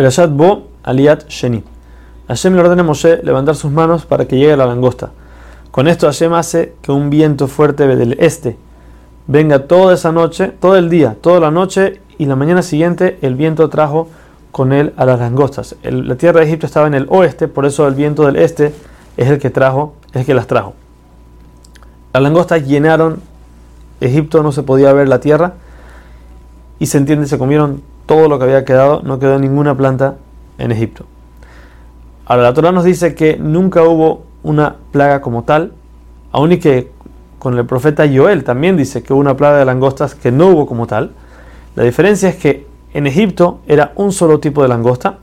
Perashat Bo Aliat Sheni. Hashem le ordena a Moshe levantar sus manos para que llegue la langosta. Con esto Hashem hace que un viento fuerte del este venga toda esa noche, todo el día, toda la noche y la mañana siguiente el viento trajo con él a las langostas. la tierra de Egipto estaba en el oeste, por eso el viento del este es el que trajo, es el que las trajo. Las langostas llenaron Egipto, no se podía ver la tierra y se entiende, se comieron todo lo que había quedado, no quedó ninguna planta en Egipto. Ahora la Torah nos dice que nunca hubo una plaga como tal, aun y que con el profeta Joel también dice que hubo una plaga de langostas que no hubo como tal. La diferencia es que en Egipto era un solo tipo de langosta,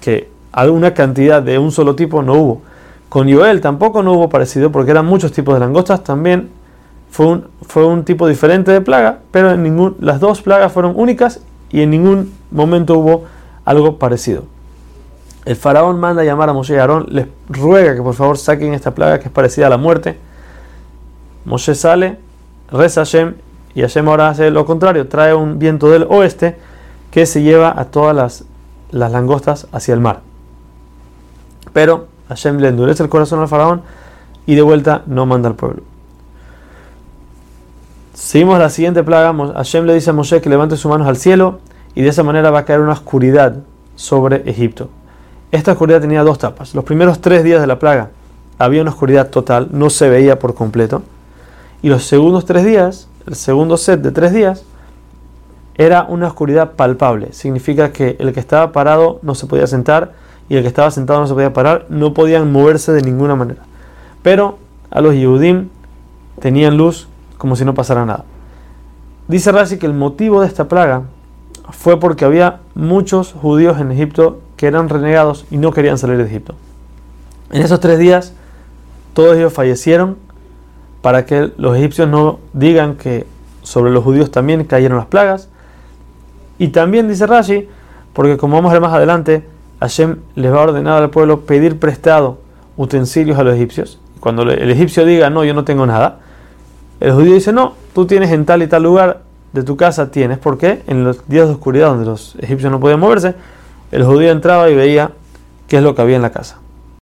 que alguna cantidad de un solo tipo no hubo. Con Joel tampoco no hubo parecido porque eran muchos tipos de langostas, también fue un, fue un tipo diferente de plaga, pero en ningún, las dos plagas fueron únicas y en ningún momento hubo algo parecido. El faraón manda a llamar a Moshe y Aarón, les ruega que por favor saquen esta plaga que es parecida a la muerte. Moshe sale, reza a Hashem y Hashem ahora hace lo contrario, trae un viento del oeste que se lleva a todas las, las langostas hacia el mar. Pero Hashem le endurece el corazón al faraón y de vuelta no manda al pueblo. Seguimos la siguiente plaga. Hashem le dice a Moshe que levante sus manos al cielo y de esa manera va a caer una oscuridad sobre Egipto. Esta oscuridad tenía dos tapas. Los primeros tres días de la plaga había una oscuridad total, no se veía por completo. Y los segundos tres días, el segundo set de tres días, era una oscuridad palpable. Significa que el que estaba parado no se podía sentar y el que estaba sentado no se podía parar, no podían moverse de ninguna manera. Pero a los Yehudim tenían luz como si no pasara nada. Dice Rashi que el motivo de esta plaga fue porque había muchos judíos en Egipto que eran renegados y no querían salir de Egipto. En esos tres días todos ellos fallecieron para que los egipcios no digan que sobre los judíos también cayeron las plagas. Y también dice Rashi, porque como vamos a ver más adelante, Hashem les va a ordenar al pueblo pedir prestado utensilios a los egipcios. Cuando el egipcio diga, no, yo no tengo nada, el judío dice, no, tú tienes en tal y tal lugar de tu casa, tienes. porque En los días de oscuridad donde los egipcios no podían moverse, el judío entraba y veía qué es lo que había en la casa.